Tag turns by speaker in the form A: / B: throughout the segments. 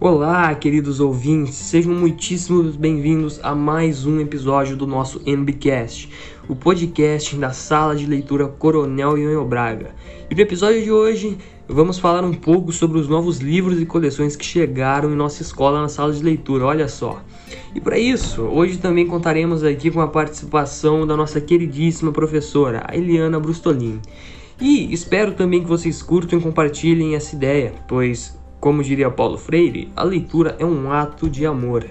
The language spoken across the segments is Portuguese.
A: Olá, queridos ouvintes, sejam muitíssimos bem-vindos a mais um episódio do nosso MBcast, o podcast da sala de leitura Coronel Ionho Braga. E no episódio de hoje vamos falar um pouco sobre os novos livros e coleções que chegaram em nossa escola na sala de leitura, olha só. E para isso, hoje também contaremos aqui com a participação da nossa queridíssima professora, Eliana Brustolin. E espero também que vocês curtam e compartilhem essa ideia, pois como diria Paulo Freire, a leitura é um ato de amor.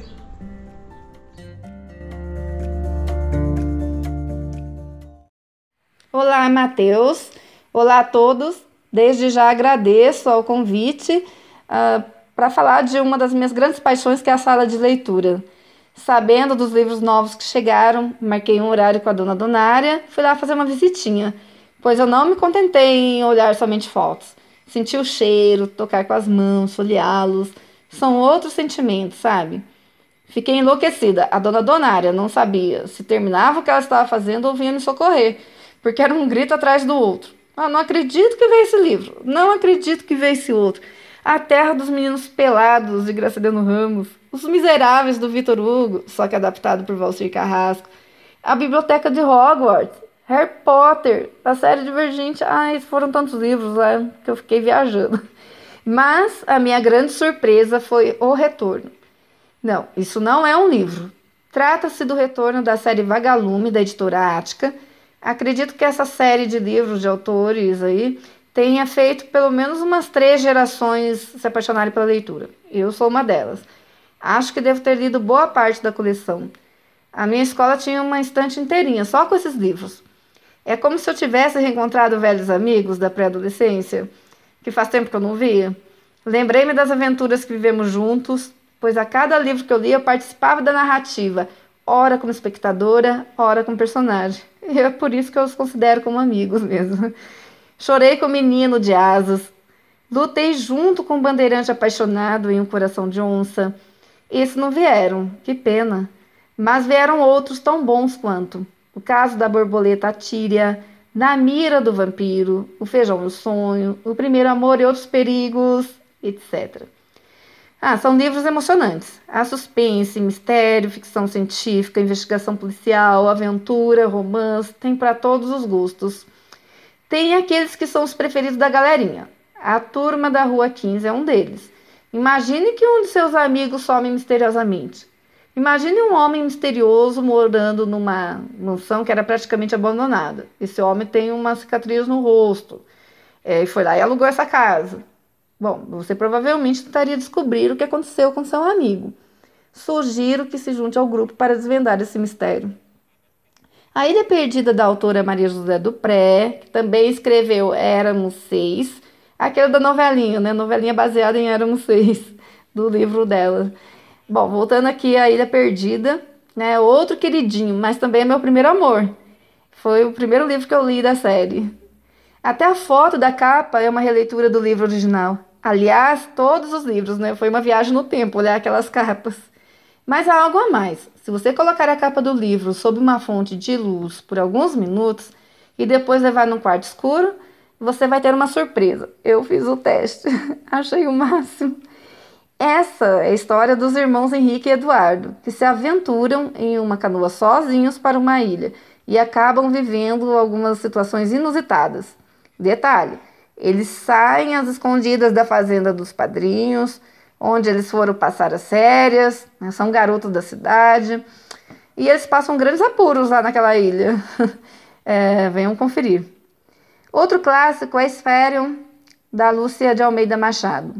B: Olá, Matheus. Olá a todos. Desde já agradeço ao convite uh, para falar de uma das minhas grandes paixões, que é a sala de leitura. Sabendo dos livros novos que chegaram, marquei um horário com a dona Donária, fui lá fazer uma visitinha, pois eu não me contentei em olhar somente fotos sentir o cheiro, tocar com as mãos, folheá-los. São outros sentimentos, sabe? Fiquei enlouquecida. A dona Donária não sabia se terminava o que ela estava fazendo ou vinha me socorrer, porque era um grito atrás do outro. Ah, não acredito que veio esse livro. Não acredito que veio esse outro. A Terra dos Meninos Pelados, de Graciliano Ramos. Os Miseráveis, do Vitor Hugo, só que adaptado por Valcir Carrasco. A Biblioteca de Hogwarts, Harry Potter, a série Divergente. Ai, foram tantos livros lá que eu fiquei viajando. Mas a minha grande surpresa foi O Retorno. Não, isso não é um livro. Trata-se do retorno da série Vagalume, da editora Ática. Acredito que essa série de livros de autores aí tenha feito pelo menos umas três gerações se apaixonarem pela leitura. Eu sou uma delas. Acho que devo ter lido boa parte da coleção. A minha escola tinha uma estante inteirinha só com esses livros. É como se eu tivesse reencontrado velhos amigos da pré-adolescência, que faz tempo que eu não via. Lembrei-me das aventuras que vivemos juntos, pois a cada livro que eu lia eu participava da narrativa, ora como espectadora, ora como personagem. E é por isso que eu os considero como amigos mesmo. Chorei com o menino de asas, lutei junto com o um bandeirante apaixonado em um coração de onça. Esses não vieram, que pena. Mas vieram outros tão bons quanto o caso da borboleta tíria, Na Mira do Vampiro, O Feijão e o Sonho, O Primeiro Amor e Outros Perigos, etc. Ah, são livros emocionantes. Há suspense, mistério, ficção científica, investigação policial, aventura, romance, tem para todos os gostos. Tem aqueles que são os preferidos da galerinha. A Turma da Rua 15 é um deles. Imagine que um de seus amigos some misteriosamente. Imagine um homem misterioso morando numa mansão que era praticamente abandonada. Esse homem tem uma cicatriz no rosto é, e foi lá e alugou essa casa. Bom, você provavelmente tentaria descobrir o que aconteceu com seu amigo. Sugiro que se junte ao grupo para desvendar esse mistério. A Ilha Perdida da autora Maria José Dupré, que também escreveu Éramos Seis, aquela da novelinha, né? Novelinha baseada em Éramos Seis, do livro dela. Bom, voltando aqui à Ilha Perdida, né? Outro queridinho, mas também é meu primeiro amor. Foi o primeiro livro que eu li da série. Até a foto da capa é uma releitura do livro original. Aliás, todos os livros, né? Foi uma viagem no tempo olhar aquelas capas. Mas há algo a mais. Se você colocar a capa do livro sob uma fonte de luz por alguns minutos e depois levar num quarto escuro, você vai ter uma surpresa. Eu fiz o teste, achei o máximo. Essa é a história dos irmãos Henrique e Eduardo, que se aventuram em uma canoa sozinhos para uma ilha e acabam vivendo algumas situações inusitadas. Detalhe: eles saem às escondidas da fazenda dos padrinhos, onde eles foram passar as férias, né, são garotos da cidade, e eles passam grandes apuros lá naquela ilha. é, venham conferir. Outro clássico é Esférion, da Lúcia de Almeida Machado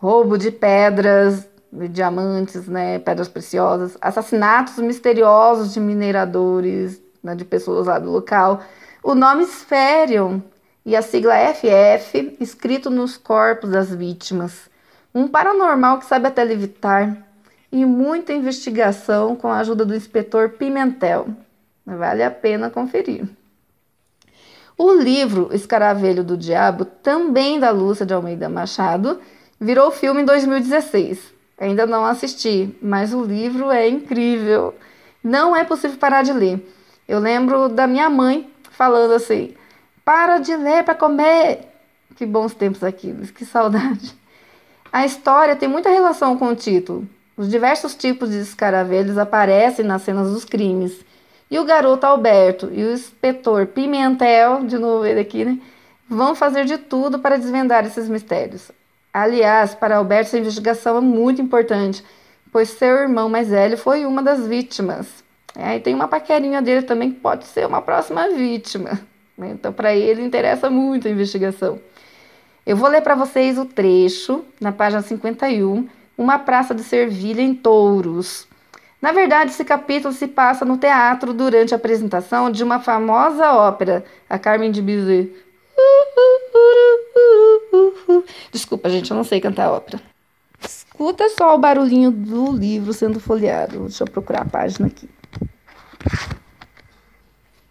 B: roubo de pedras, de diamantes, né, pedras preciosas, assassinatos misteriosos de mineradores, né, de pessoas lá do local. O nome Spherion e a sigla FF escrito nos corpos das vítimas. Um paranormal que sabe até levitar e muita investigação com a ajuda do inspetor Pimentel. Vale a pena conferir. O livro Escaravelho do Diabo, também da Lúcia de Almeida Machado, Virou filme em 2016. Ainda não assisti, mas o livro é incrível. Não é possível parar de ler. Eu lembro da minha mãe falando assim: para de ler para comer. Que bons tempos aqueles, que saudade. A história tem muita relação com o título. Os diversos tipos de escaravelhos aparecem nas cenas dos crimes. E o garoto Alberto e o inspetor Pimentel, de novo ele aqui, né, vão fazer de tudo para desvendar esses mistérios. Aliás, para Alberto, essa investigação é muito importante, pois seu irmão mais velho foi uma das vítimas. É, e tem uma paquerinha dele também que pode ser uma próxima vítima. Né? Então, para ele, interessa muito a investigação. Eu vou ler para vocês o trecho, na página 51, Uma Praça de Servilha em Touros. Na verdade, esse capítulo se passa no teatro durante a apresentação de uma famosa ópera, a Carmen de Bizet. Desculpa, gente, eu não sei cantar ópera. Escuta só o barulhinho do livro sendo folheado. Deixa eu procurar a página aqui.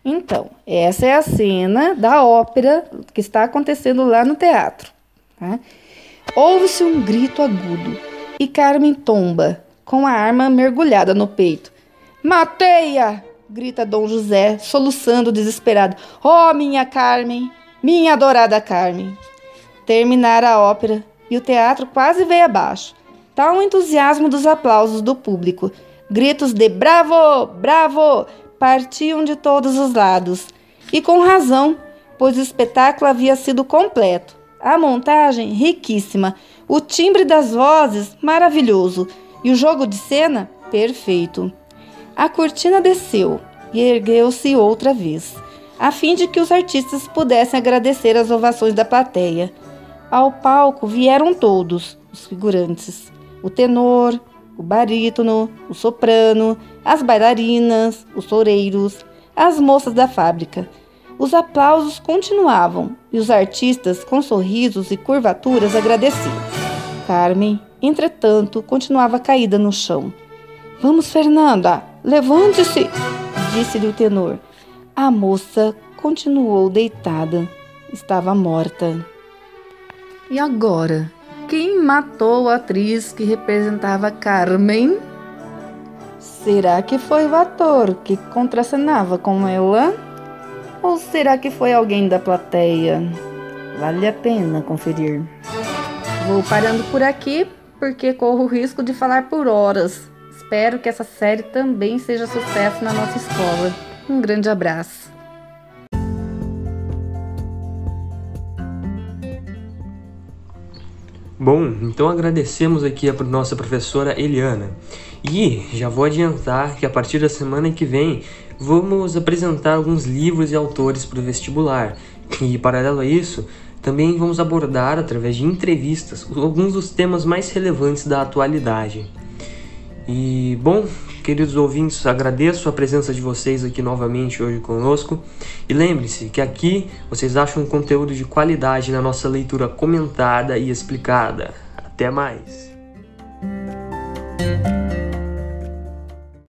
B: Então, essa é a cena da ópera que está acontecendo lá no teatro. Tá? Ouve-se um grito agudo e Carmen tomba, com a arma mergulhada no peito. Mateia! grita Dom José, soluçando desesperado. Oh, minha Carmen! Minha adorada Carmen! Terminara a ópera e o teatro quase veio abaixo. Tal o entusiasmo dos aplausos do público. Gritos de bravo, bravo partiam de todos os lados. E com razão, pois o espetáculo havia sido completo. A montagem riquíssima, o timbre das vozes maravilhoso e o jogo de cena perfeito. A cortina desceu e ergueu-se outra vez, a fim de que os artistas pudessem agradecer as ovações da plateia. Ao palco vieram todos, os figurantes, o tenor, o barítono, o soprano, as bailarinas, os toureiros, as moças da fábrica. Os aplausos continuavam e os artistas, com sorrisos e curvaturas, agradeciam. Carmen, entretanto, continuava caída no chão. Vamos, Fernanda, levante-se, disse-lhe o tenor. A moça continuou deitada. Estava morta. E agora? Quem matou a atriz que representava Carmen? Será que foi o ator que contracenava com ela? Ou será que foi alguém da plateia? Vale a pena conferir. Vou parando por aqui porque corro o risco de falar por horas. Espero que essa série também seja sucesso na nossa escola. Um grande abraço.
A: Bom, então agradecemos aqui a nossa professora Eliana. E já vou adiantar que a partir da semana que vem vamos apresentar alguns livros e autores para o vestibular. E paralelo a isso, também vamos abordar através de entrevistas alguns dos temas mais relevantes da atualidade. E bom, queridos ouvintes, agradeço a presença de vocês aqui novamente hoje conosco. E lembre-se que aqui vocês acham conteúdo de qualidade na nossa leitura comentada e explicada. Até mais!